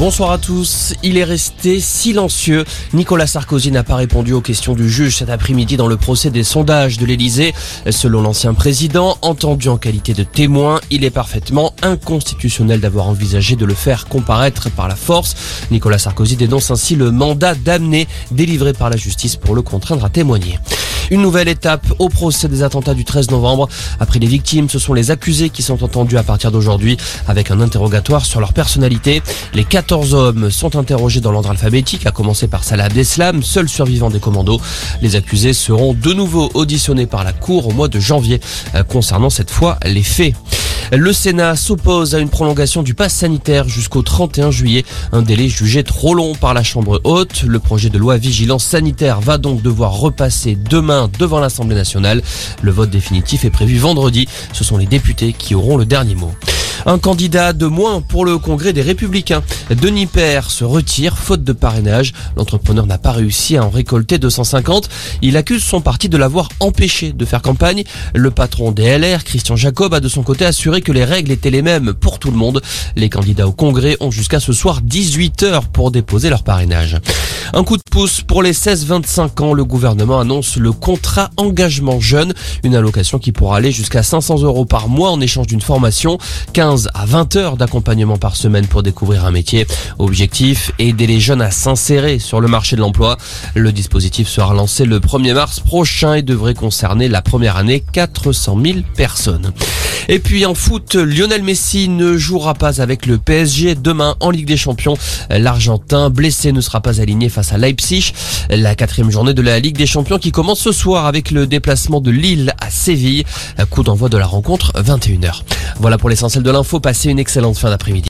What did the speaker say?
Bonsoir à tous. Il est resté silencieux. Nicolas Sarkozy n'a pas répondu aux questions du juge cet après-midi dans le procès des sondages de l'Elysée. Selon l'ancien président, entendu en qualité de témoin, il est parfaitement inconstitutionnel d'avoir envisagé de le faire comparaître par la force. Nicolas Sarkozy dénonce ainsi le mandat d'amener délivré par la justice pour le contraindre à témoigner. Une nouvelle étape au procès des attentats du 13 novembre. Après les victimes, ce sont les accusés qui sont entendus à partir d'aujourd'hui avec un interrogatoire sur leur personnalité. Les 14 hommes sont interrogés dans l'ordre alphabétique, à commencer par Salah Abdeslam, seul survivant des commandos. Les accusés seront de nouveau auditionnés par la Cour au mois de janvier, euh, concernant cette fois les faits. Le Sénat s'oppose à une prolongation du pass sanitaire jusqu'au 31 juillet, un délai jugé trop long par la Chambre haute. Le projet de loi vigilance sanitaire va donc devoir repasser demain devant l'Assemblée nationale. Le vote définitif est prévu vendredi. Ce sont les députés qui auront le dernier mot. Un candidat de moins pour le Congrès des Républicains. Denis Père se retire faute de parrainage. L'entrepreneur n'a pas réussi à en récolter 250. Il accuse son parti de l'avoir empêché de faire campagne. Le patron des LR, Christian Jacob, a de son côté assuré que les règles étaient les mêmes pour tout le monde. Les candidats au Congrès ont jusqu'à ce soir 18 heures pour déposer leur parrainage. Un coup de pouce pour les 16-25 ans. Le gouvernement annonce le contrat engagement jeune, une allocation qui pourra aller jusqu'à 500 euros par mois en échange d'une formation. 15 à 20 heures d'accompagnement par semaine pour découvrir un métier. Objectif, aider les jeunes à s'insérer sur le marché de l'emploi. Le dispositif sera lancé le 1er mars prochain et devrait concerner la première année 400 000 personnes. Et puis en foot, Lionel Messi ne jouera pas avec le PSG demain en Ligue des Champions. L'Argentin blessé ne sera pas aligné face à Leipzig. La quatrième journée de la Ligue des Champions qui commence ce soir avec le déplacement de Lille à Séville. Coup d'envoi de la rencontre 21h. Voilà pour l'essentiel de l'info. Passez une excellente fin d'après-midi.